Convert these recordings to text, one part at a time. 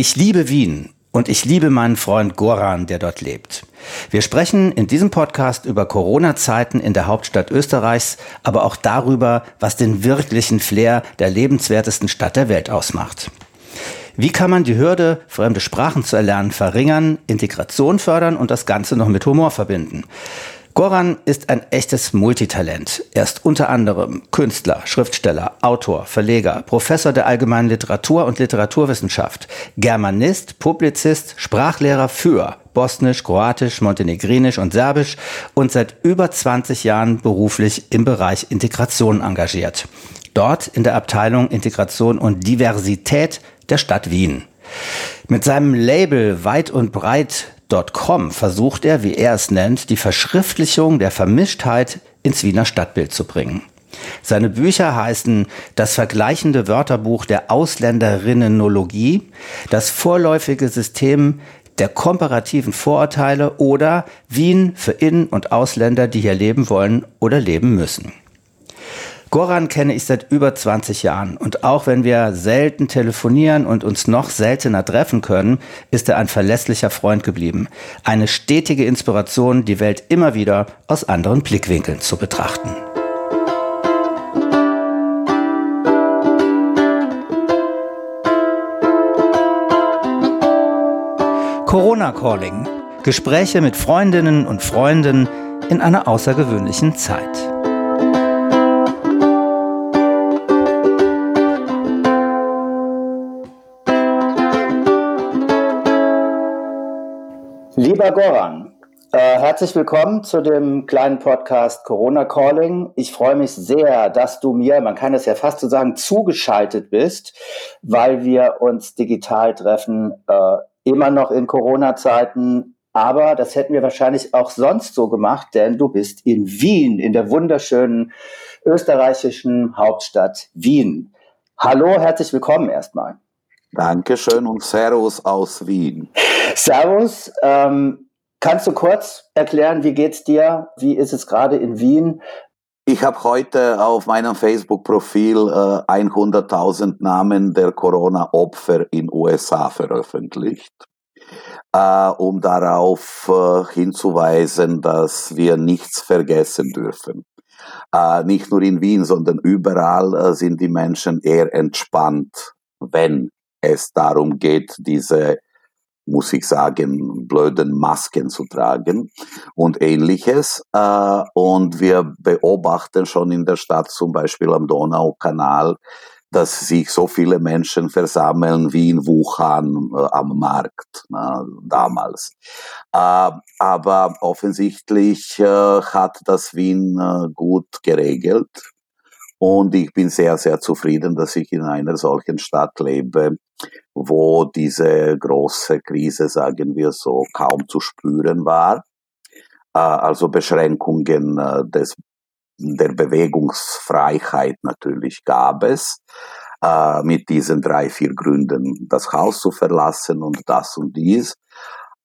Ich liebe Wien und ich liebe meinen Freund Goran, der dort lebt. Wir sprechen in diesem Podcast über Corona-Zeiten in der Hauptstadt Österreichs, aber auch darüber, was den wirklichen Flair der lebenswertesten Stadt der Welt ausmacht. Wie kann man die Hürde, fremde Sprachen zu erlernen, verringern, Integration fördern und das Ganze noch mit Humor verbinden? Goran ist ein echtes Multitalent. Er ist unter anderem Künstler, Schriftsteller, Autor, Verleger, Professor der allgemeinen Literatur und Literaturwissenschaft, Germanist, Publizist, Sprachlehrer für Bosnisch, Kroatisch, Montenegrinisch und Serbisch und seit über 20 Jahren beruflich im Bereich Integration engagiert. Dort in der Abteilung Integration und Diversität der Stadt Wien. Mit seinem Label Weit und Breit Com versucht er, wie er es nennt, die Verschriftlichung der Vermischtheit ins Wiener Stadtbild zu bringen. Seine Bücher heißen Das vergleichende Wörterbuch der Ausländerinnenologie, das vorläufige System der komparativen Vorurteile oder Wien für Innen- und Ausländer, die hier leben wollen oder leben müssen. Goran kenne ich seit über 20 Jahren und auch wenn wir selten telefonieren und uns noch seltener treffen können, ist er ein verlässlicher Freund geblieben. Eine stetige Inspiration, die Welt immer wieder aus anderen Blickwinkeln zu betrachten. Corona Calling. Gespräche mit Freundinnen und Freunden in einer außergewöhnlichen Zeit. Lieber Goran, äh, herzlich willkommen zu dem kleinen Podcast Corona Calling. Ich freue mich sehr, dass du mir, man kann es ja fast so sagen, zugeschaltet bist, weil wir uns digital treffen, äh, immer noch in Corona-Zeiten. Aber das hätten wir wahrscheinlich auch sonst so gemacht, denn du bist in Wien, in der wunderschönen österreichischen Hauptstadt Wien. Hallo, herzlich willkommen erstmal. Dankeschön und Servus aus Wien. Servus. Ähm, kannst du kurz erklären, wie geht's dir? Wie ist es gerade in Wien? Ich habe heute auf meinem Facebook-Profil äh, 100.000 Namen der Corona-Opfer in USA veröffentlicht, äh, um darauf äh, hinzuweisen, dass wir nichts vergessen dürfen. Äh, nicht nur in Wien, sondern überall äh, sind die Menschen eher entspannt, wenn es darum geht, diese muss ich sagen, blöden Masken zu tragen und ähnliches. Äh, und wir beobachten schon in der Stadt, zum Beispiel am Donaukanal, dass sich so viele Menschen versammeln wie in Wuhan äh, am Markt na, damals. Äh, aber offensichtlich äh, hat das Wien äh, gut geregelt. Und ich bin sehr, sehr zufrieden, dass ich in einer solchen Stadt lebe, wo diese große Krise, sagen wir so, kaum zu spüren war. Äh, also Beschränkungen äh, des, der Bewegungsfreiheit natürlich gab es. Äh, mit diesen drei, vier Gründen, das Haus zu verlassen und das und dies.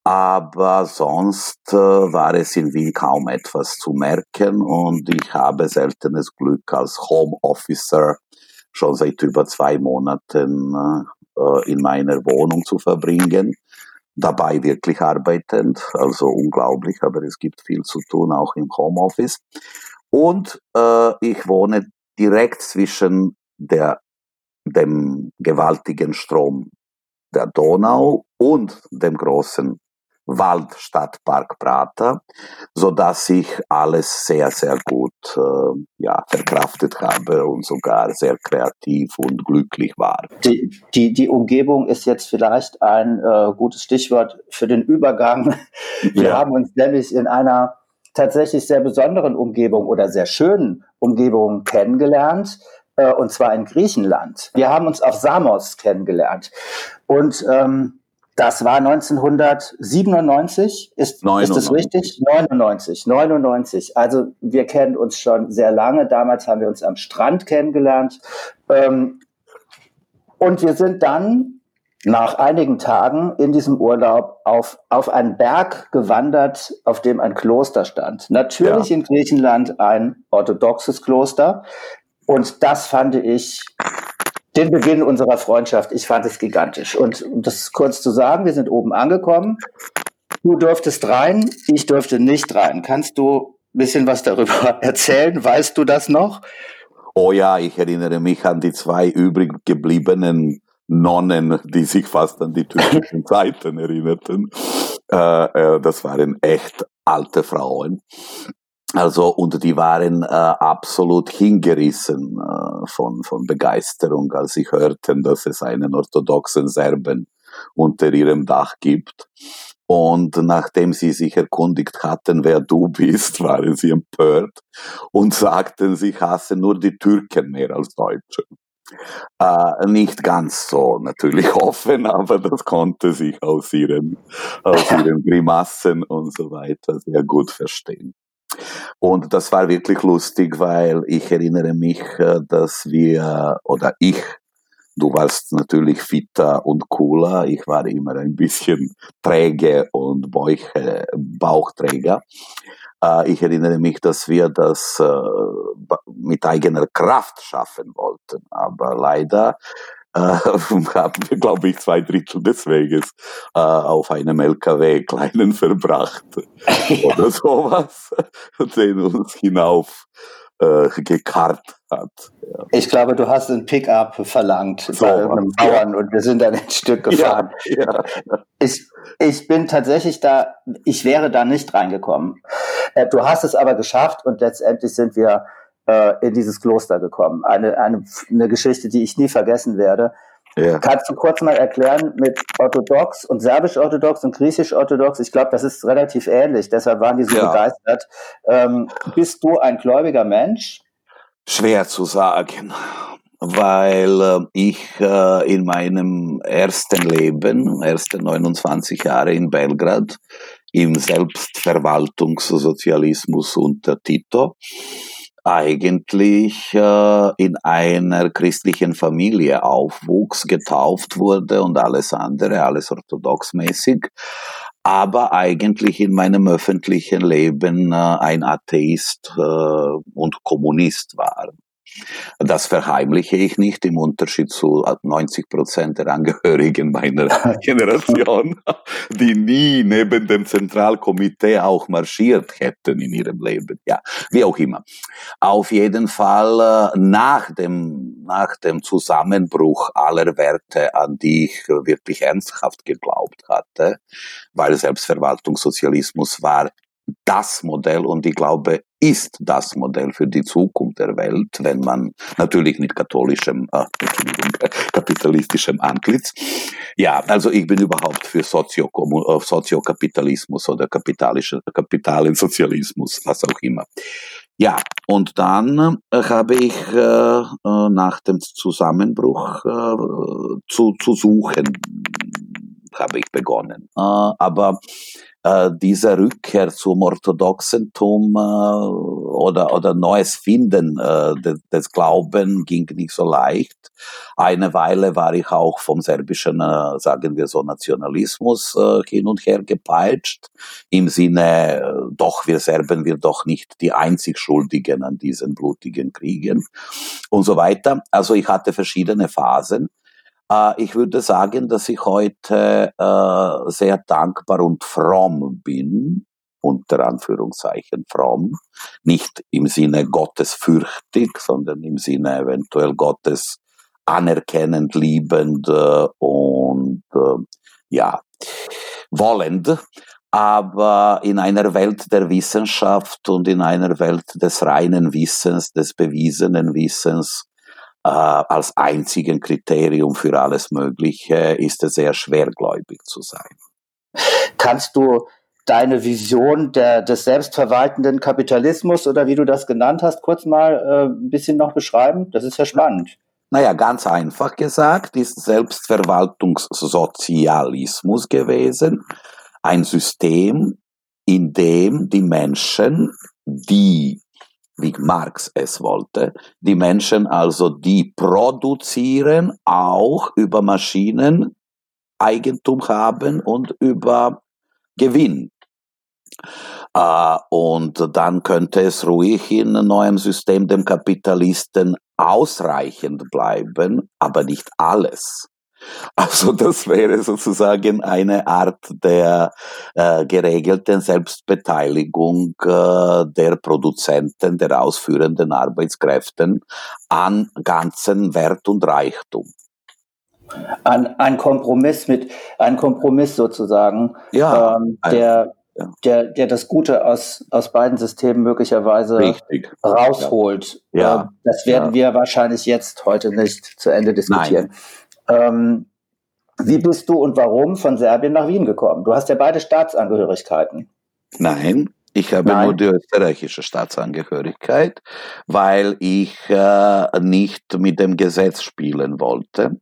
Aber sonst äh, war es in Wien kaum etwas zu merken und ich habe seltenes Glück als Home Officer schon seit über zwei Monaten äh, in meiner Wohnung zu verbringen. Dabei wirklich arbeitend, also unglaublich, aber es gibt viel zu tun, auch im Homeoffice. Und äh, ich wohne direkt zwischen der, dem gewaltigen Strom der Donau und dem großen Waldstadtpark Prater, so dass ich alles sehr, sehr gut äh, ja, verkraftet habe und sogar sehr kreativ und glücklich war. Die, die, die Umgebung ist jetzt vielleicht ein äh, gutes Stichwort für den Übergang. Wir ja. haben uns nämlich in einer tatsächlich sehr besonderen Umgebung oder sehr schönen Umgebung kennengelernt äh, und zwar in Griechenland. Wir haben uns auf Samos kennengelernt und ähm, das war 1997, ist, 99. ist das richtig? 99, 99. Also wir kennen uns schon sehr lange. Damals haben wir uns am Strand kennengelernt. Ähm, und wir sind dann nach einigen Tagen in diesem Urlaub auf, auf einen Berg gewandert, auf dem ein Kloster stand. Natürlich ja. in Griechenland ein orthodoxes Kloster. Und das fand ich den Beginn unserer Freundschaft. Ich fand es gigantisch. Und um das kurz zu sagen, wir sind oben angekommen. Du durftest rein, ich durfte nicht rein. Kannst du ein bisschen was darüber erzählen? Weißt du das noch? Oh ja, ich erinnere mich an die zwei übrig gebliebenen Nonnen, die sich fast an die türkischen Zeiten erinnerten. Äh, äh, das waren echt alte Frauen. Also, und die waren äh, absolut hingerissen äh, von, von Begeisterung, als sie hörten, dass es einen orthodoxen Serben unter ihrem Dach gibt. Und nachdem sie sich erkundigt hatten, wer du bist, waren sie empört und sagten, sie hassen nur die Türken mehr als Deutsche. Äh, nicht ganz so natürlich offen, aber das konnte sich aus ihren, aus ihren Grimassen und so weiter sehr gut verstehen. Und das war wirklich lustig, weil ich erinnere mich, äh, dass wir, oder ich, du warst natürlich fitter und cooler, ich war immer ein bisschen träge und Bauche, Bauchträger. Äh, ich erinnere mich, dass wir das äh, mit eigener Kraft schaffen wollten, aber leider äh, haben wir, glaube ich, zwei Drittel des Weges äh, auf einem LKW kleinen verbracht oder sowas, den uns hinauf äh, gekarrt hat. Ja. Ich glaube, du hast ein Pickup verlangt so, bei irgendeinem ja. Bauern und wir sind dann ein Stück gefahren. Ja, ich, ich bin tatsächlich da, ich wäre da nicht reingekommen. Äh, du hast es aber geschafft und letztendlich sind wir äh, in dieses Kloster gekommen. Eine, eine, eine Geschichte, die ich nie vergessen werde. Ja. Kannst du kurz mal erklären mit orthodox und serbisch-orthodox und griechisch-orthodox? Ich glaube, das ist relativ ähnlich, deshalb waren die so ja. begeistert. Ähm, bist du ein gläubiger Mensch? Schwer zu sagen, weil äh, ich äh, in meinem ersten Leben, ersten 29 Jahre in Belgrad, im Selbstverwaltungssozialismus unter Tito, eigentlich äh, in einer christlichen Familie aufwuchs, getauft wurde und alles andere, alles orthodoxmäßig, aber eigentlich in meinem öffentlichen Leben äh, ein Atheist äh, und Kommunist war. Das verheimliche ich nicht im Unterschied zu 90 Prozent der Angehörigen meiner Generation, die nie neben dem Zentralkomitee auch marschiert hätten in ihrem Leben. Ja, wie auch immer. Auf jeden Fall äh, nach dem, nach dem Zusammenbruch aller Werte, an die ich wirklich ernsthaft geglaubt hatte, weil Selbstverwaltungssozialismus war das Modell und ich glaube, ist das Modell für die Zukunft der Welt, wenn man natürlich mit katholischem, äh, kapitalistischem Antlitz. Ja, also ich bin überhaupt für äh, Soziokapitalismus oder kapitalische, Kapitalensozialismus, was auch immer. Ja, und dann äh, habe ich äh, äh nach dem Zusammenbruch äh, zu, zu suchen, habe ich begonnen. Aber äh, diese Rückkehr zum Orthodoxentum äh, oder, oder neues Finden äh, des, des Glauben ging nicht so leicht. Eine Weile war ich auch vom serbischen, äh, sagen wir so, Nationalismus äh, hin und her gepeitscht, im Sinne, äh, doch, wir Serben, wir doch nicht die einzig Schuldigen an diesen blutigen Kriegen und so weiter. Also ich hatte verschiedene Phasen. Äh, ich würde sagen, dass ich heute äh, sehr dankbar und fromm bin, unter Anführungszeichen fromm, nicht im Sinne gottesfürchtig, sondern im Sinne eventuell Gottes anerkennend, liebend äh, und äh, ja, wollend, aber in einer Welt der Wissenschaft und in einer Welt des reinen Wissens, des bewiesenen Wissens, als einzigen Kriterium für alles Mögliche ist es sehr schwergläubig zu sein. Kannst du deine Vision der, des selbstverwaltenden Kapitalismus oder wie du das genannt hast, kurz mal äh, ein bisschen noch beschreiben? Das ist ja spannend. Naja, ganz einfach gesagt ist Selbstverwaltungssozialismus gewesen ein System, in dem die Menschen, die wie Marx es wollte, die Menschen also, die produzieren, auch über Maschinen Eigentum haben und über Gewinn Äh, und dann könnte es ruhig in einem neuen System dem Kapitalisten ausreichend bleiben, aber nicht alles. Also das wäre sozusagen eine Art der äh, geregelten Selbstbeteiligung äh, der Produzenten, der ausführenden Arbeitskräften an ganzen Wert und Reichtum. Ein, ein Kompromiss mit, ein Kompromiss sozusagen, ja, ähm, der, ja. der, der das Gute aus, aus beiden Systemen möglicherweise Richtig. rausholt. Ja. Ähm, das werden ja. wir wahrscheinlich jetzt heute nicht zu Ende diskutieren. Ähm, wie bist du und warum von Serbien nach Wien gekommen? Du hast ja beide Staatsangehörigkeiten. Nein, ich habe Nein. nur die österreichische Staatsangehörigkeit, weil ich äh, nicht mit dem Gesetz spielen wollte.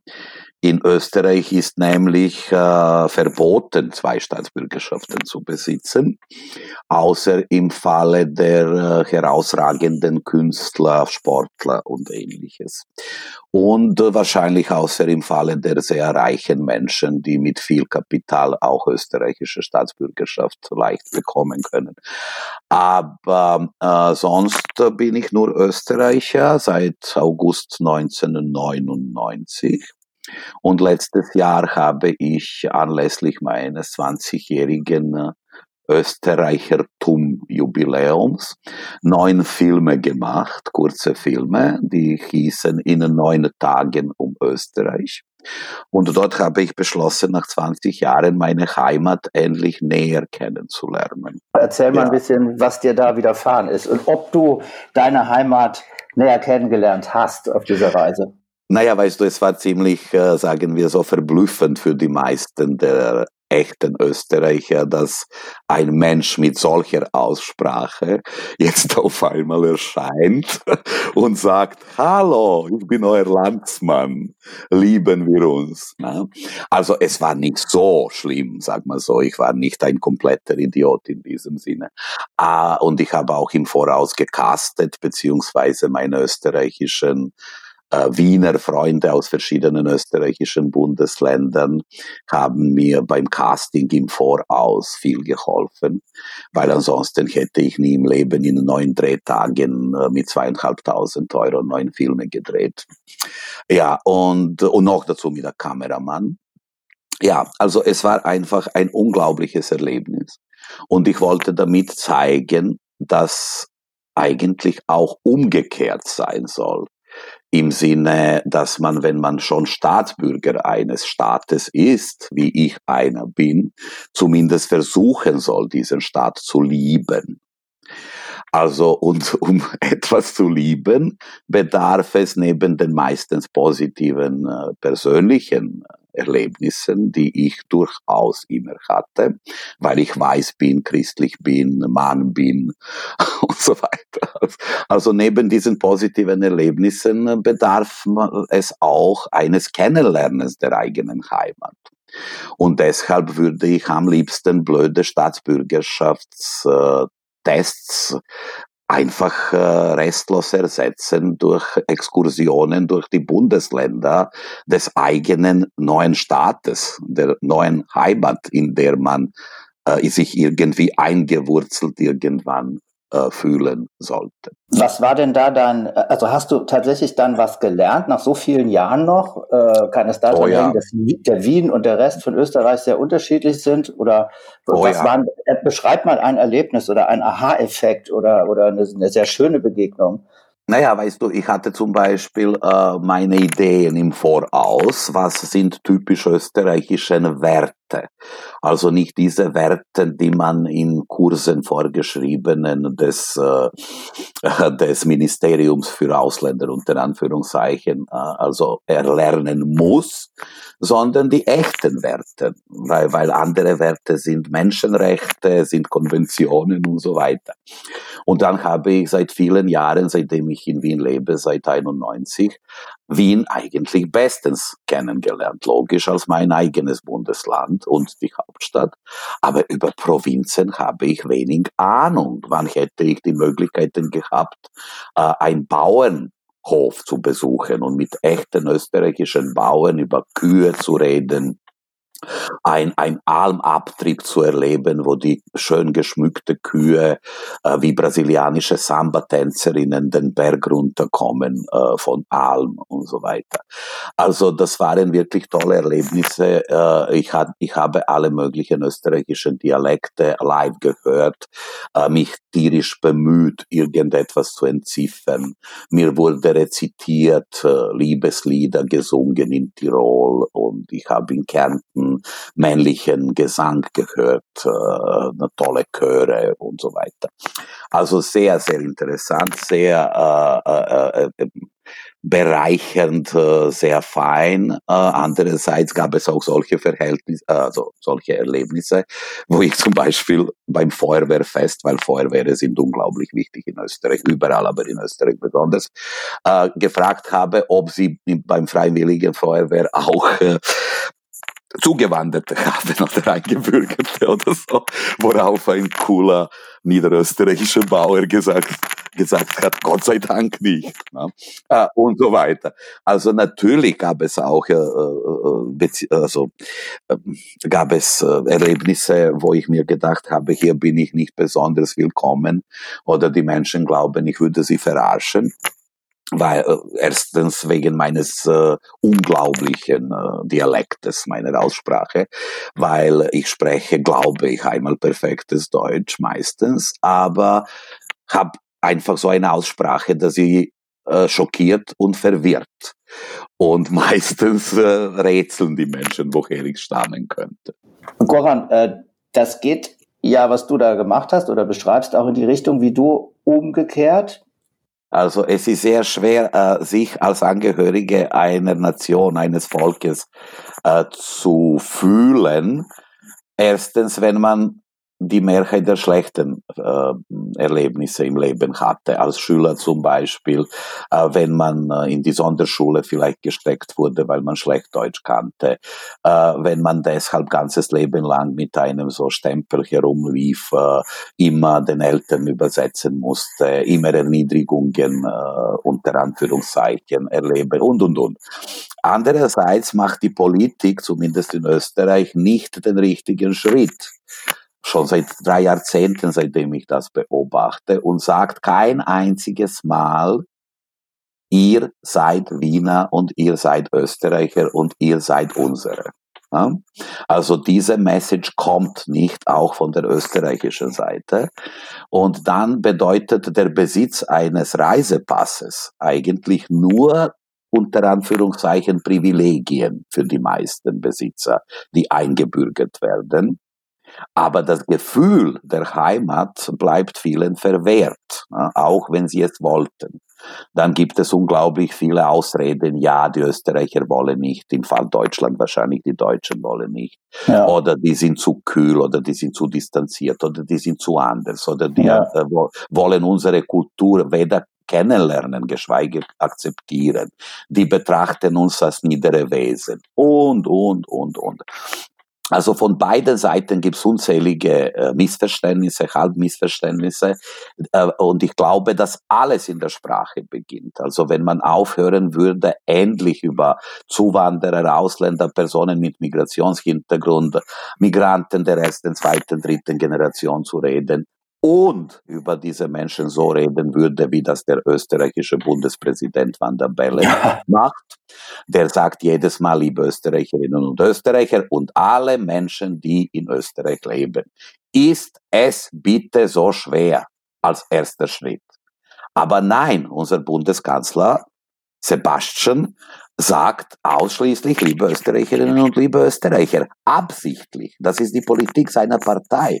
In Österreich ist nämlich äh, verboten, zwei Staatsbürgerschaften zu besitzen, außer im Falle der äh, herausragenden Künstler, Sportler und ähnliches. Und äh, wahrscheinlich außer im Falle der sehr reichen Menschen, die mit viel Kapital auch österreichische Staatsbürgerschaft leicht bekommen können. Aber äh, sonst bin ich nur Österreicher seit August 1999 und letztes Jahr habe ich anlässlich meines 20-jährigen äh, Österreichertum-Jubiläums neun Filme gemacht, kurze Filme, die hießen in neun Tagen um Österreich. Und dort habe ich beschlossen, nach 20 Jahren meine Heimat endlich näher kennenzulernen. Erzähl mal ja. ein bisschen, was dir da widerfahren ist und ob du deine Heimat näher kennengelernt hast auf dieser Reise. Naja, weißt du, es war ziemlich, äh, sagen wir so, verblüffend für die meisten der echten Österreicher, dass ein Mensch mit solcher Aussprache jetzt auf einmal erscheint und sagt, hallo, ich bin euer Landsmann, lieben wir uns. Also es war nicht so schlimm, sag mal so, ich war nicht ein kompletter Idiot in diesem Sinne. Ah, und ich habe auch im Voraus gecastet, beziehungsweise meine österreichischen Wiener Freunde aus verschiedenen österreichischen Bundesländern haben mir beim Casting im Voraus viel geholfen, weil ansonsten hätte ich nie im Leben in neun Drehtagen äh, mit zweieinhalbtausend Euro neun Filme gedreht. Ja, und, und noch dazu mit der Kameramann. Ja, also es war einfach ein unglaubliches Erlebnis. Und ich wollte damit zeigen, dass eigentlich auch umgekehrt sein soll im Sinne, dass man, wenn man schon Staatsbürger eines Staates ist, wie ich einer bin, zumindest versuchen soll, diesen Staat zu lieben. Also, und um etwas zu lieben, bedarf es neben den meistens positiven äh, persönlichen Erlebnissen, die ich durchaus immer hatte, weil ich weiß bin, christlich bin, Mann bin und so weiter. Also neben diesen positiven Erlebnissen bedarf es auch eines Kennenlernens der eigenen Heimat. Und deshalb würde ich am liebsten blöde Staatsbürgerschaftstests einfach äh, restlos ersetzen durch Exkursionen durch die Bundesländer des eigenen neuen Staates, der neuen Heimat, in der man äh, sich irgendwie eingewurzelt irgendwann fühlen sollte. Was war denn da dann, also hast du tatsächlich dann was gelernt, nach so vielen Jahren noch? Äh, kann es daran oh, ja. liegen, dass der Wien und der Rest von Österreich sehr unterschiedlich sind? Oder oh, was ja. waren, äh, beschreib mal ein Erlebnis oder ein Aha-Effekt oder, oder eine, eine sehr schöne Begegnung. Naja, weißt du, ich hatte zum Beispiel äh, meine Ideen im Voraus, was sind typisch österreichische Werte. Also nicht diese Werte, die man in Kursen vorgeschriebenen des, äh, des Ministeriums für Ausländer unter Anführungszeichen, äh, also erlernen muss, sondern die echten Werte, weil, weil andere Werte sind Menschenrechte, sind Konventionen und so weiter. Und dann habe ich seit vielen Jahren, seitdem ich in Wien lebe, seit 91, Wien eigentlich bestens kennengelernt, logisch als mein eigenes Bundesland und die Hauptstadt. Aber über Provinzen habe ich wenig Ahnung. Wann hätte ich die Möglichkeiten gehabt, äh, ein Bauern Hof zu besuchen und mit echten österreichischen Bauern über Kühe zu reden ein, ein Almabtrieb zu erleben, wo die schön geschmückte Kühe äh, wie brasilianische Samba-Tänzerinnen den Berg runterkommen äh, von Alm und so weiter. Also das waren wirklich tolle Erlebnisse. Äh, ich, hat, ich habe alle möglichen österreichischen Dialekte live gehört, äh, mich tierisch bemüht, irgendetwas zu entziffern. Mir wurde rezitiert, äh, Liebeslieder gesungen in Tirol und ich habe in Kärnten männlichen Gesang gehört, äh, tolle Chöre und so weiter. Also sehr, sehr interessant, sehr äh, äh, äh bereichernd, äh, sehr fein. Äh, andererseits gab es auch solche Verhältnisse, also solche Erlebnisse, wo ich zum Beispiel beim Feuerwehrfest, weil Feuerwehre sind unglaublich wichtig in Österreich, überall, aber in Österreich besonders, äh, gefragt habe, ob sie beim Freiwilligen Feuerwehr auch Zugewanderte haben oder Eingebürgerte oder so, worauf ein cooler niederösterreichischer Bauer gesagt, gesagt hat, Gott sei Dank nicht. Ne? Äh, und so weiter. Also natürlich gab es auch, äh, äh, also, äh, gab es äh, Erlebnisse, wo ich mir gedacht habe, hier bin ich nicht besonders willkommen oder die Menschen glauben, ich würde sie verarschen weil äh, erstens wegen meines äh, unglaublichen äh, Dialektes meiner Aussprache, weil ich spreche, glaube ich, einmal perfektes Deutsch meistens, aber habe einfach so eine Aussprache, dass sie äh, schockiert und verwirrt. Und meistens äh, rätseln die Menschen, woher ich stammen könnte. Goran, äh, das geht ja, was du da gemacht hast oder beschreibst, auch in die Richtung, wie du umgekehrt also es ist sehr schwer, äh, sich als Angehörige einer Nation, eines Volkes äh, zu fühlen. Erstens, wenn man die Mehrheit der schlechten äh, Erlebnisse im Leben hatte. Als Schüler zum Beispiel, äh, wenn man äh, in die Sonderschule vielleicht gesteckt wurde, weil man schlecht Deutsch kannte, äh, wenn man deshalb ganzes Leben lang mit einem so Stempel herumlief, äh, immer den Eltern übersetzen musste, immer Erniedrigungen äh, unter Anführungszeichen erleben und und und. Andererseits macht die Politik, zumindest in Österreich, nicht den richtigen Schritt schon seit drei Jahrzehnten, seitdem ich das beobachte, und sagt kein einziges Mal, ihr seid Wiener und ihr seid Österreicher und ihr seid unsere. Also diese Message kommt nicht auch von der österreichischen Seite. Und dann bedeutet der Besitz eines Reisepasses eigentlich nur unter Anführungszeichen Privilegien für die meisten Besitzer, die eingebürgert werden. Aber das Gefühl der Heimat bleibt vielen verwehrt, auch wenn sie es wollten. Dann gibt es unglaublich viele Ausreden. Ja, die Österreicher wollen nicht. Im Fall Deutschland wahrscheinlich die Deutschen wollen nicht. Ja. Oder die sind zu kühl oder die sind zu distanziert oder die sind zu anders oder die ja. äh, wollen unsere Kultur weder kennenlernen, geschweige akzeptieren. Die betrachten uns als niedere Wesen und, und, und, und. Also von beiden Seiten gibt es unzählige äh, Missverständnisse, Halbmissverständnisse. Äh, und ich glaube, dass alles in der Sprache beginnt. Also wenn man aufhören würde, endlich über Zuwanderer, Ausländer, Personen mit Migrationshintergrund, Migranten der ersten, zweiten, dritten Generation zu reden, und über diese Menschen so reden würde, wie das der österreichische Bundespräsident Van der Bellen ja. macht. Der sagt jedes Mal, liebe Österreicherinnen und Österreicher und alle Menschen, die in Österreich leben, ist es bitte so schwer als erster Schritt. Aber nein, unser Bundeskanzler Sebastian sagt ausschließlich, liebe Österreicherinnen und liebe Österreicher, absichtlich. Das ist die Politik seiner Partei.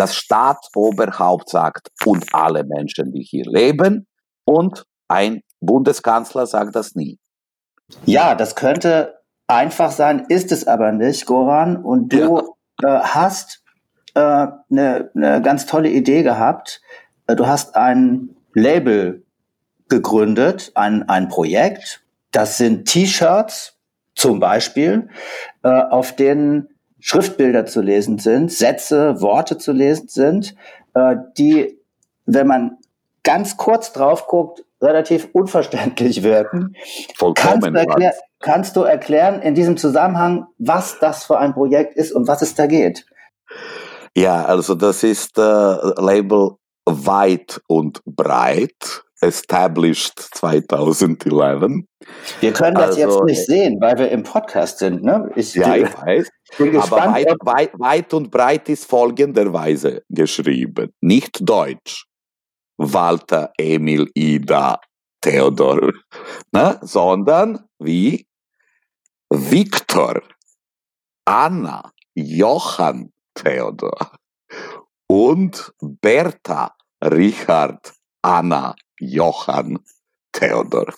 Das Staatsoberhaupt sagt, und alle Menschen, die hier leben, und ein Bundeskanzler sagt das nie. Ja, das könnte einfach sein, ist es aber nicht, Goran. Und du ja. äh, hast eine äh, ne, ne ganz tolle Idee gehabt. Äh, du hast ein Label gegründet, ein, ein Projekt. Das sind T-Shirts zum Beispiel, äh, auf denen Schriftbilder zu lesen sind, Sätze, Worte zu lesen sind, äh, die, wenn man ganz kurz drauf guckt, relativ unverständlich wirken. Vollkommen. Kannst du, erklär, kannst du erklären in diesem Zusammenhang, was das für ein Projekt ist und was es da geht? Ja, also das ist äh, Label weit und breit, established 2011. Wir können das also, jetzt nicht sehen, weil wir im Podcast sind. Ne? Ich, ja, ich weiß. Aber weit, weit, weit und breit ist folgenderweise geschrieben. Nicht Deutsch. Walter, Emil, Ida, Theodor, ne? sondern wie Viktor, Anna, Johann, Theodor und Bertha, Richard, Anna, Johann, Theodor.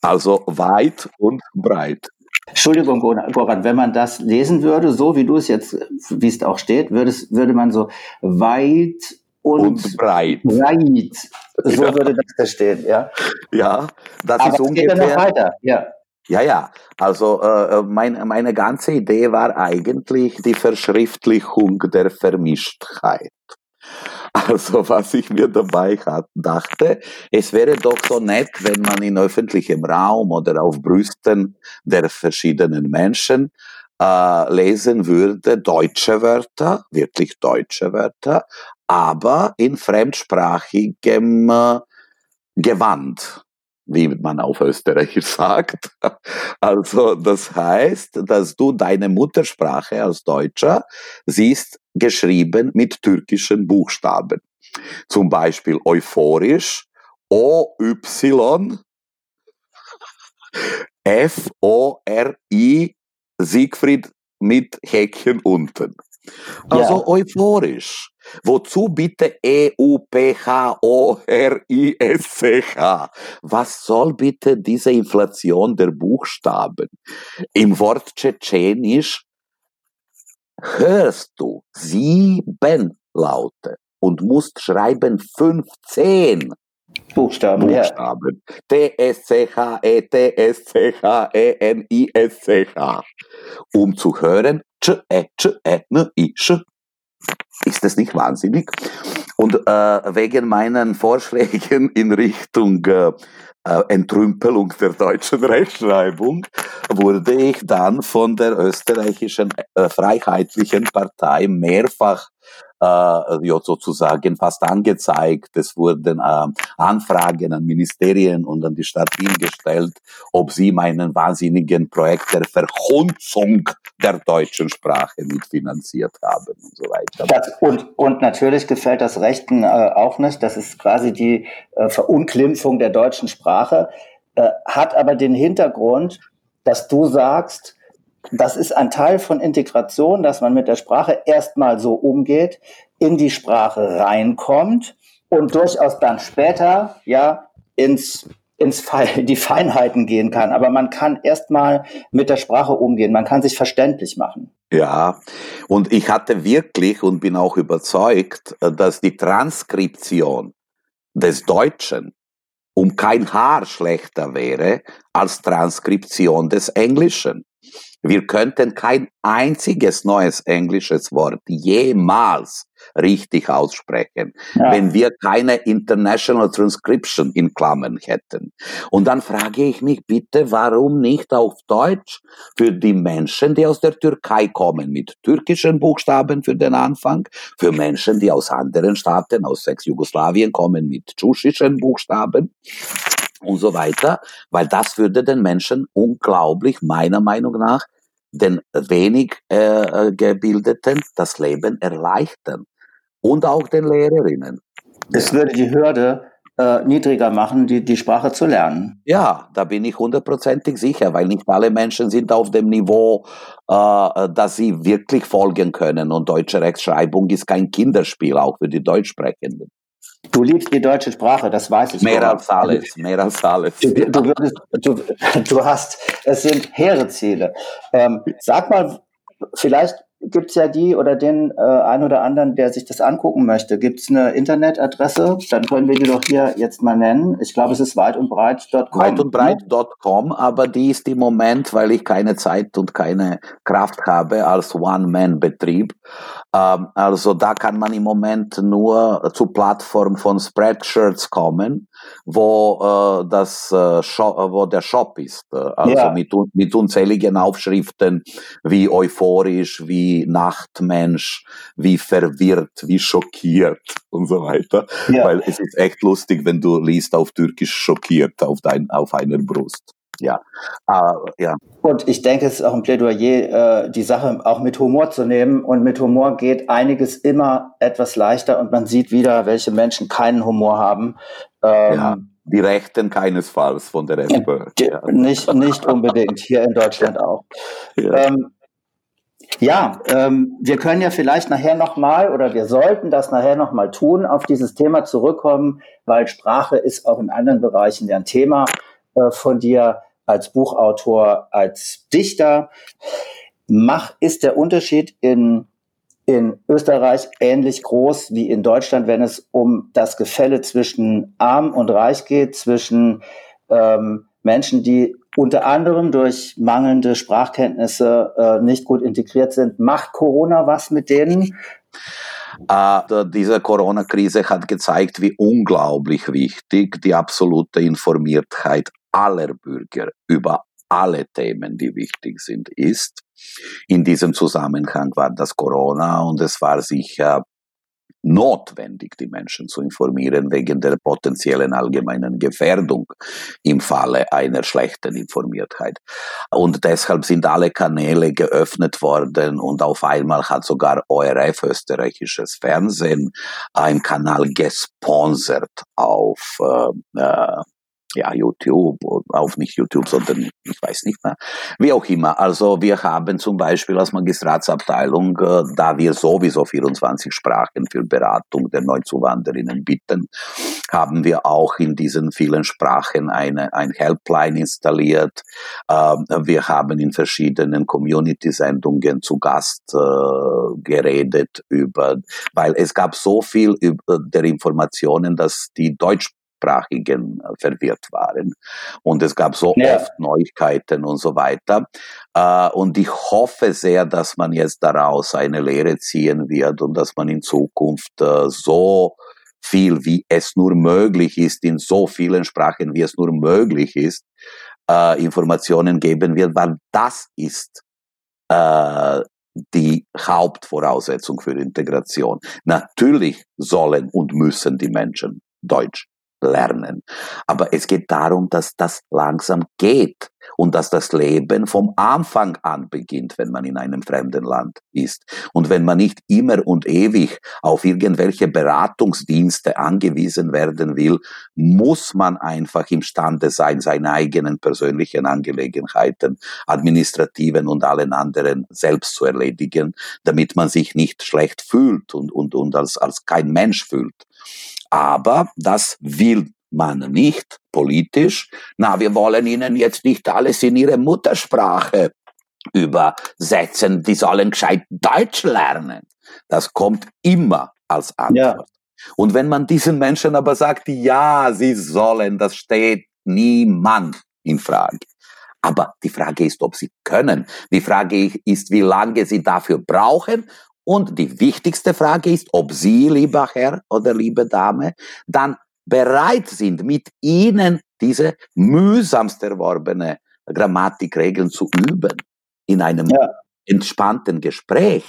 Also weit und breit. Entschuldigung, Goran, wenn man das lesen würde, so wie du es jetzt, wie es auch steht, würde, es, würde man so weit und, und breit. breit. So ja. würde das da stehen, ja. Ja, das Aber ist ungefähr. Geht ja noch weiter, ja. Ja, ja. Also äh, mein, meine ganze Idee war eigentlich die Verschriftlichung der Vermischtheit. Also was ich mir dabei hat, dachte, es wäre doch so nett, wenn man in öffentlichem Raum oder auf Brüsten der verschiedenen Menschen äh, lesen würde deutsche Wörter, wirklich deutsche Wörter, aber in fremdsprachigem äh, Gewand wie man auf Österreichisch sagt. Also das heißt, dass du deine Muttersprache als Deutscher siehst geschrieben mit türkischen Buchstaben. Zum Beispiel euphorisch O-Y F-O-R-I Siegfried mit Häkchen unten. Also ja. euphorisch. Wozu bitte E-U-P-H-O-R-I-S-C-H? Was soll bitte diese Inflation der Buchstaben? Im Wort Tschetschenisch hörst du sieben Laute und musst schreiben 15 Buchstaben. Buchstaben. T-S-C-H-E-T-S-C-H-E-N-I-S-C-H. Um zu hören, Ch, E, Ch, E, N, I, Sch. Ist das nicht wahnsinnig? Und äh, wegen meinen Vorschlägen in Richtung äh, äh, Entrümpelung der deutschen Rechtschreibung wurde ich dann von der österreichischen äh, Freiheitlichen Partei mehrfach ja, sozusagen fast angezeigt. Es wurden äh, Anfragen an Ministerien und an die Stadt Wien gestellt, ob sie meinen wahnsinnigen Projekt der Verhunzung der deutschen Sprache mitfinanziert haben und so weiter. Das, und, und natürlich gefällt das Rechten äh, auch nicht. Das ist quasi die äh, Verunglimpfung der deutschen Sprache, äh, hat aber den Hintergrund, dass du sagst, das ist ein Teil von Integration, dass man mit der Sprache erstmal so umgeht, in die Sprache reinkommt und durchaus dann später ja ins ins Fe die Feinheiten gehen kann. Aber man kann erstmal mit der Sprache umgehen. Man kann sich verständlich machen. Ja, und ich hatte wirklich und bin auch überzeugt, dass die Transkription des Deutschen um kein Haar schlechter wäre als Transkription des Englischen. Wir könnten kein einziges neues englisches Wort jemals richtig aussprechen, ja. wenn wir keine International Transcription in Klammern hätten. Und dann frage ich mich bitte, warum nicht auf Deutsch für die Menschen, die aus der Türkei kommen, mit türkischen Buchstaben für den Anfang, für Menschen, die aus anderen Staaten, aus Ex-Jugoslawien kommen, mit tschuschischen Buchstaben und so weiter, weil das würde den Menschen unglaublich, meiner Meinung nach, den wenig äh, äh, Gebildeten das Leben erleichtern und auch den Lehrerinnen. Es würde die Hürde äh, niedriger machen, die, die Sprache zu lernen. Ja, da bin ich hundertprozentig sicher, weil nicht alle Menschen sind auf dem Niveau, äh, dass sie wirklich folgen können. Und deutsche Rechtschreibung ist kein Kinderspiel, auch für die Deutschsprechenden. Du liebst die deutsche Sprache, das weiß ich. Mehr als alles, mehr als alles. Du, du, würdest, du, du hast, es sind hehre Ziele. Ähm, sag mal, vielleicht gibt es ja die oder den äh, ein oder anderen, der sich das angucken möchte. Gibt es eine Internetadresse? Dann können wir die doch hier jetzt mal nennen. Ich glaube, es ist weit und breit.com. Weit und breit.com, aber die ist im Moment, weil ich keine Zeit und keine Kraft habe als One-Man-Betrieb. Ähm, also da kann man im Moment nur zur Plattform von Spreadshirts kommen. Wo äh, das äh, Shop, wo der Shop ist. Also ja. mit, mit unzähligen Aufschriften wie euphorisch, wie Nachtmensch, wie verwirrt, wie schockiert und so weiter. Ja. Weil es ist echt lustig, wenn du liest auf Türkisch schockiert auf dein auf einer Brust. Ja, aber, ja. Und ich denke, es ist auch ein Plädoyer, äh, die Sache auch mit Humor zu nehmen. Und mit Humor geht einiges immer etwas leichter und man sieht wieder, welche Menschen keinen Humor haben. Ähm, ja, die Rechten keinesfalls von der FPÖ. Ja. Nicht, nicht unbedingt, hier in Deutschland auch. Ja. Ähm, ja, ähm, wir können ja vielleicht nachher nochmal oder wir sollten das nachher nochmal tun, auf dieses Thema zurückkommen, weil Sprache ist auch in anderen Bereichen ja ein Thema. Äh, von dir als Buchautor, als Dichter. Mach, ist der Unterschied in, in Österreich ähnlich groß wie in Deutschland, wenn es um das Gefälle zwischen arm und reich geht, zwischen ähm, Menschen, die unter anderem durch mangelnde Sprachkenntnisse äh, nicht gut integriert sind. Macht Corona was mit denen? Äh, diese Corona-Krise hat gezeigt, wie unglaublich wichtig die absolute Informiertheit aller Bürger über alle Themen, die wichtig sind, ist. In diesem Zusammenhang war das Corona und es war sicher notwendig, die Menschen zu informieren wegen der potenziellen allgemeinen Gefährdung im Falle einer schlechten Informiertheit. Und deshalb sind alle Kanäle geöffnet worden und auf einmal hat sogar ORF, österreichisches Fernsehen, einen Kanal gesponsert auf äh, äh ja, YouTube, auf nicht YouTube, sondern ich weiß nicht mehr. Wie auch immer. Also wir haben zum Beispiel als Magistratsabteilung, äh, da wir sowieso 24 Sprachen für Beratung der Neuzuwanderinnen bieten, haben wir auch in diesen vielen Sprachen eine, ein Helpline installiert. Äh, wir haben in verschiedenen Community-Sendungen zu Gast äh, geredet über, weil es gab so viel der Informationen, dass die Deutsch Deutschsprachigen äh, verwirrt waren. Und es gab so ja. oft Neuigkeiten und so weiter. Äh, und ich hoffe sehr, dass man jetzt daraus eine Lehre ziehen wird und dass man in Zukunft äh, so viel, wie es nur möglich ist, in so vielen Sprachen, wie es nur möglich ist, Informationen geben wird, weil das ist die Hauptvoraussetzung für Integration. Natürlich sollen und müssen die Menschen Deutsch lernen. Aber es geht darum, dass das langsam geht und dass das Leben vom Anfang an beginnt, wenn man in einem fremden Land ist. Und wenn man nicht immer und ewig auf irgendwelche Beratungsdienste angewiesen werden will, muss man einfach imstande sein, seine eigenen persönlichen Angelegenheiten, administrativen und allen anderen selbst zu erledigen, damit man sich nicht schlecht fühlt und, und, und als, als kein Mensch fühlt. Aber das will man nicht politisch. Na, wir wollen ihnen jetzt nicht alles in ihre Muttersprache übersetzen. Die sollen gescheit Deutsch lernen. Das kommt immer als Antwort. Ja. Und wenn man diesen Menschen aber sagt, ja, sie sollen, das steht niemand in Frage. Aber die Frage ist, ob sie können. Die Frage ist, wie lange sie dafür brauchen und die wichtigste Frage ist, ob Sie, lieber Herr oder liebe Dame, dann bereit sind, mit Ihnen diese mühsamst erworbene Grammatikregeln zu üben in einem ja. entspannten Gespräch.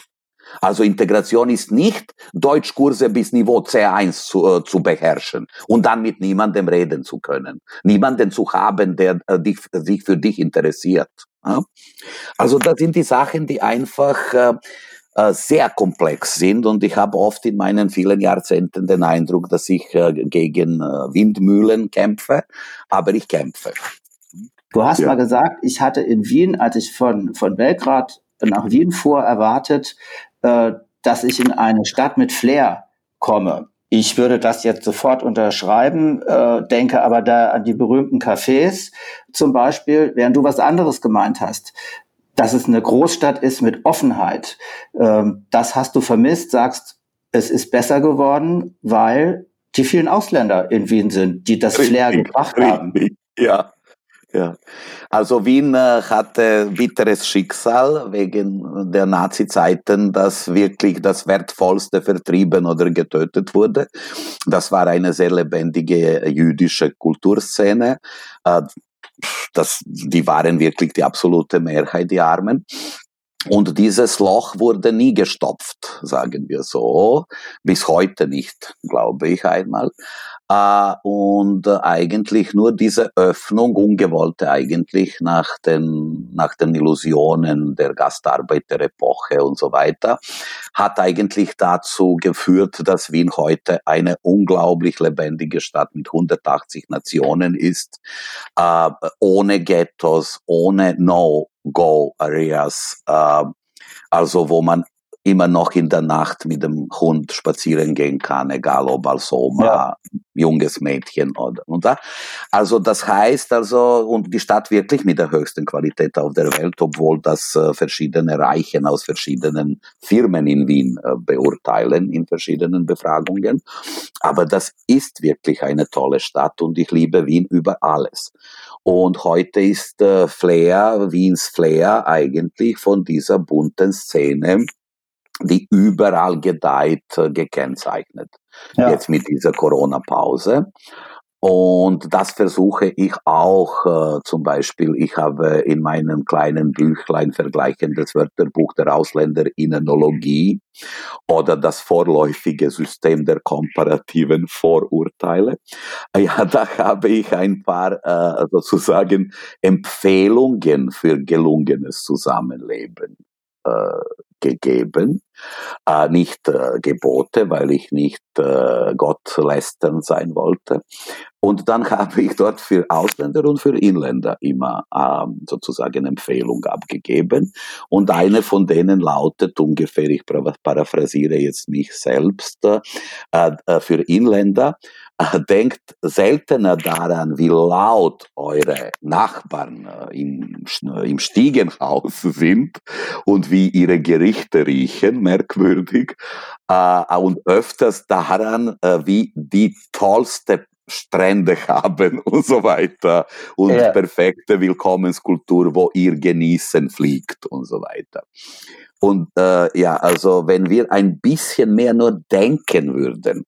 Also Integration ist nicht Deutschkurse bis Niveau C1 zu, äh, zu beherrschen und dann mit niemandem reden zu können, niemanden zu haben, der äh, dich, sich für dich interessiert. Ja? Also das sind die Sachen, die einfach äh, äh, sehr komplex sind und ich habe oft in meinen vielen Jahrzehnten den Eindruck, dass ich äh, gegen äh, Windmühlen kämpfe, aber ich kämpfe. Du hast ja. mal gesagt, ich hatte in Wien, als ich von, von Belgrad nach Wien fuhr, erwartet, dass ich in eine Stadt mit Flair komme. Ich würde das jetzt sofort unterschreiben, äh, denke aber da an die berühmten Cafés zum Beispiel, während du was anderes gemeint hast dass es eine Großstadt ist mit Offenheit. Ähm, das hast du vermisst, sagst, es ist besser geworden, weil die vielen Ausländer in Wien sind, die das Flair gebracht richtig. haben. Ja, Ja. Also Wien äh, hatte bitteres Schicksal wegen der Nazi-Zeiten, dass wirklich das Wertvollste vertrieben oder getötet wurde. Das war eine sehr lebendige jüdische Kulturszene. Äh, das, die waren wirklich die absolute Mehrheit, die Armen. Und dieses Loch wurde nie gestopft, sagen wir so. Bis heute nicht, glaube ich einmal. Äh, und eigentlich nur diese Öffnung, ungewollte eigentlich nach den, nach den Illusionen der Gastarbeiterepoche und so weiter, hat eigentlich dazu geführt, dass Wien heute eine unglaublich lebendige Stadt mit 180 Nationen ist, äh, ohne Ghettos, ohne No Go-Areas, äh, also wo man immer noch in der Nacht mit dem Hund spazieren gehen kann, egal ob als Oma, ja. junges Mädchen oder und da. Also das heißt also und die Stadt wirklich mit der höchsten Qualität auf der Welt, obwohl das äh, verschiedene Reichen aus verschiedenen Firmen in Wien äh, beurteilen in verschiedenen Befragungen. Aber das ist wirklich eine tolle Stadt und ich liebe Wien über alles. Und heute ist äh, Flair, Wiens Flair eigentlich von dieser bunten Szene die überall gedeiht, äh, gekennzeichnet. Ja. Jetzt mit dieser Corona-Pause. Und das versuche ich auch äh, zum Beispiel. Ich habe in meinem kleinen Büchlein vergleichendes Wörterbuch der Ausländerinnenologie oder das vorläufige System der komparativen Vorurteile. Ja, da habe ich ein paar äh, sozusagen Empfehlungen für gelungenes Zusammenleben gegeben, äh, nicht äh, Gebote, weil ich nicht äh, Gott lästern sein wollte. Und dann habe ich dort für Ausländer und für Inländer immer ähm, sozusagen Empfehlung abgegeben. Und eine von denen lautet ungefähr, ich paraphrasiere jetzt mich selbst, äh, äh, für Inländer, denkt seltener daran, wie laut eure Nachbarn äh, im, im Stiegenhaus sind und wie ihre Gerichte riechen, merkwürdig, äh, und öfters daran, äh, wie die tollste Strände haben und so weiter und ja. perfekte Willkommenskultur, wo ihr genießen fliegt und so weiter. Und äh, ja, also wenn wir ein bisschen mehr nur denken würden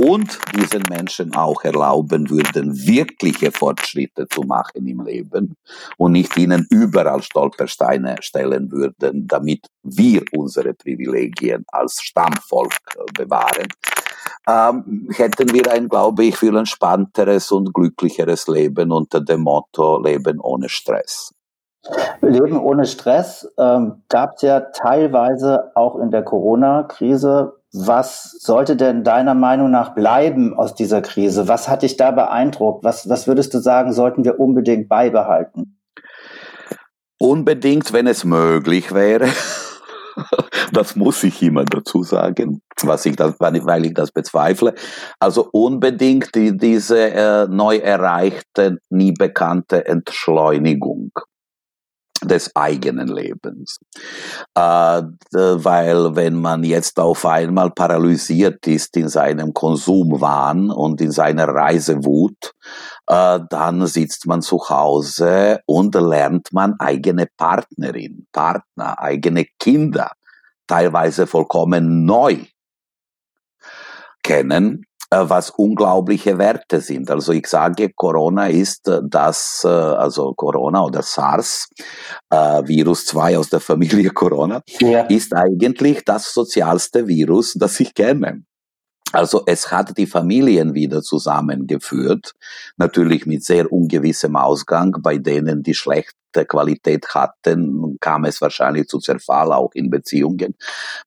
und diesen Menschen auch erlauben würden, wirkliche Fortschritte zu machen im Leben und nicht ihnen überall Stolpersteine stellen würden, damit wir unsere Privilegien als Stammvolk äh, bewahren, ähm, hätten wir ein, glaube ich, viel entspannteres und glücklicheres Leben unter dem Motto Leben ohne Stress. Leben ohne Stress ähm, gab es ja teilweise auch in der Corona-Krise. Was sollte denn deiner Meinung nach bleiben aus dieser Krise? Was hat dich da beeindruckt? Was, was würdest du sagen, sollten wir unbedingt beibehalten? Unbedingt, wenn es möglich wäre. Das muss ich immer dazu sagen, was ich das, weil ich das bezweifle. Also unbedingt die, diese äh, neu erreichte, nie bekannte Entschleunigung des eigenen Lebens. Äh, weil wenn man jetzt auf einmal paralysiert ist in seinem Konsumwahn und in seiner Reisewut, äh, dann sitzt man zu Hause und lernt man eigene Partnerin, Partner, eigene Kinder, teilweise vollkommen neu kennen was unglaubliche Werte sind. Also ich sage, Corona ist äh, das, äh, also Corona oder SARS, Virus 2 aus der Familie Corona, ja. ist eigentlich das sozialste Virus, das ich kenne. Also es hat die Familien wieder zusammengeführt, natürlich mit sehr ungewissem Ausgang, bei denen die schlecht Qualität hatten, kam es wahrscheinlich zu Zerfall auch in Beziehungen.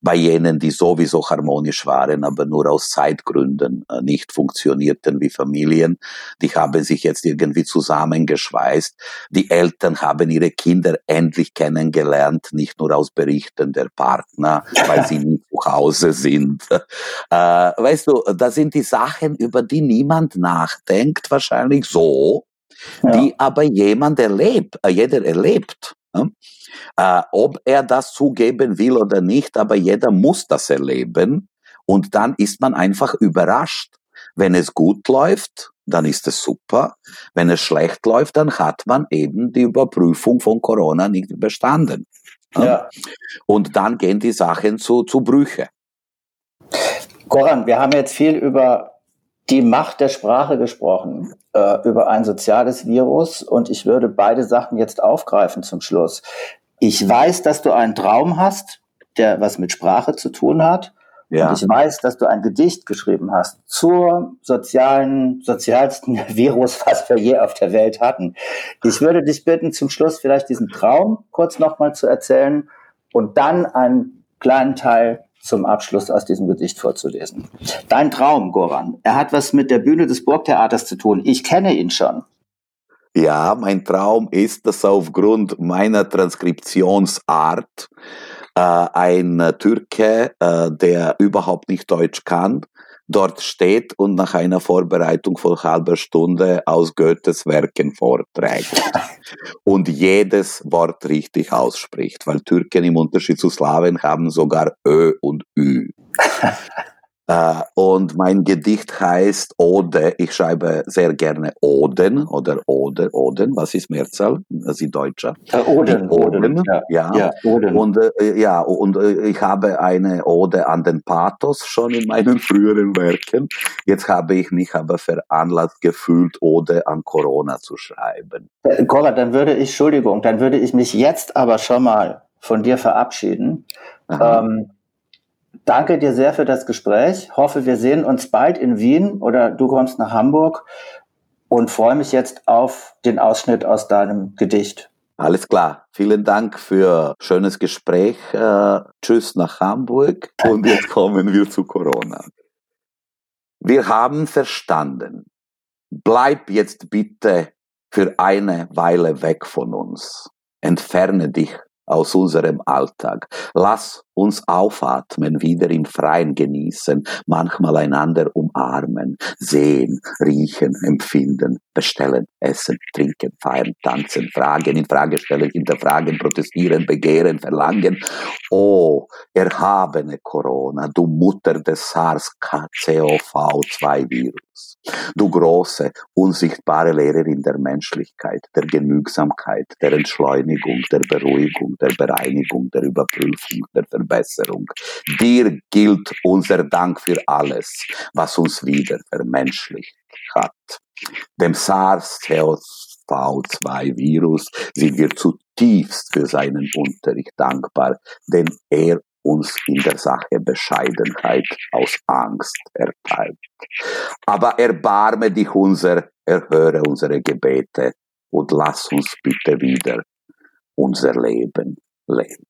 Bei jenen, die sowieso harmonisch waren, aber nur aus Zeitgründen äh, nicht funktionierten wie Familien, die haben sich jetzt irgendwie zusammengeschweißt. Die Eltern haben ihre Kinder endlich kennengelernt, nicht nur aus Berichten der Partner, weil sie nie zu Hause sind. Äh, weißt du, das sind die Sachen, über die niemand nachdenkt, wahrscheinlich so, die aber jemand erlebt, äh, jeder erlebt. Ne? Äh, ob er das zugeben will oder nicht, aber jeder muss das erleben. Und dann ist man einfach überrascht. Wenn es gut läuft, dann ist es super. Wenn es schlecht läuft, dann hat man eben die Überprüfung von Corona nicht bestanden. Ja. Und dann gehen die Sachen zu, zu Brüche. Goran, wir haben jetzt viel über die Macht der Sprache gesprochen, äh, über ein soziales Virus und ich würde beide Sachen jetzt aufgreifen zum Schluss. Ich weiß, dass du einen Traum hast, der was mit Sprache zu tun hat. Ja. Und ich weiß, dass du ein Gedicht geschrieben hast zur sozialen, sozialsten Virus, was wir je auf der Welt hatten. Ich würde dich bitten, zum Schluss vielleicht diesen Traum kurz nochmal zu erzählen und dann einen kleinen Teil zum Abschluss aus diesem Gedicht vorzulesen. Dein Traum, Goran, er hat was mit der Bühne des Burgtheaters zu tun. Ich kenne ihn schon. Ja, mein Traum ist, dass aufgrund meiner Transkriptionsart äh, ein Türke, äh, der überhaupt nicht Deutsch kann, dort steht und nach einer Vorbereitung von halber Stunde aus Goethes Werken vorträgt und jedes Wort richtig ausspricht, weil Türken im Unterschied zu Slawen haben sogar Ö und Ü. Äh, und mein Gedicht heißt Ode. Ich schreibe sehr gerne Oden oder Ode, Oden. Was ist Mehrzahl? Sie Deutscher. Äh, Oden, Oden. Oden. Ja. ja. ja Oden. Und, äh, ja, und äh, ich habe eine Ode an den Pathos schon in meinen früheren Werken. Jetzt habe ich mich aber veranlasst gefühlt, Ode an Corona zu schreiben. Äh, Cora, dann würde ich, Entschuldigung, dann würde ich mich jetzt aber schon mal von dir verabschieden. Ähm, danke dir sehr für das Gespräch. Hoffe, wir sehen uns bald in Wien oder du kommst nach Hamburg und freue mich jetzt auf den Ausschnitt aus deinem Gedicht. Alles klar. Vielen Dank für schönes Gespräch. Äh, tschüss nach Hamburg und jetzt kommen wir zu Corona. Wir haben verstanden. Bleib jetzt bitte für eine Weile weg von uns. Entferne dich aus unserem Alltag. Lass uns aufatmen, wieder im Freien genießen, manchmal einander umarmen, sehen, riechen, empfinden, bestellen, essen, trinken, feiern, tanzen, fragen, in Frage stellen, hinterfragen, protestieren, begehren, verlangen. Oh, erhabene Corona, du Mutter des SARS-CoV-2-Virus, du große, unsichtbare Lehrerin der Menschlichkeit, der Genügsamkeit, der Entschleunigung, der Beruhigung, der Bereinigung, der Überprüfung, der Ver Verbesserung. Dir gilt unser Dank für alles, was uns wieder vermenschlicht hat. Dem SARS-CoV-2-Virus sind wir zutiefst für seinen Unterricht dankbar, denn er uns in der Sache Bescheidenheit aus Angst erteilt. Aber erbarme dich unser, erhöre unsere Gebete und lass uns bitte wieder unser Leben leben.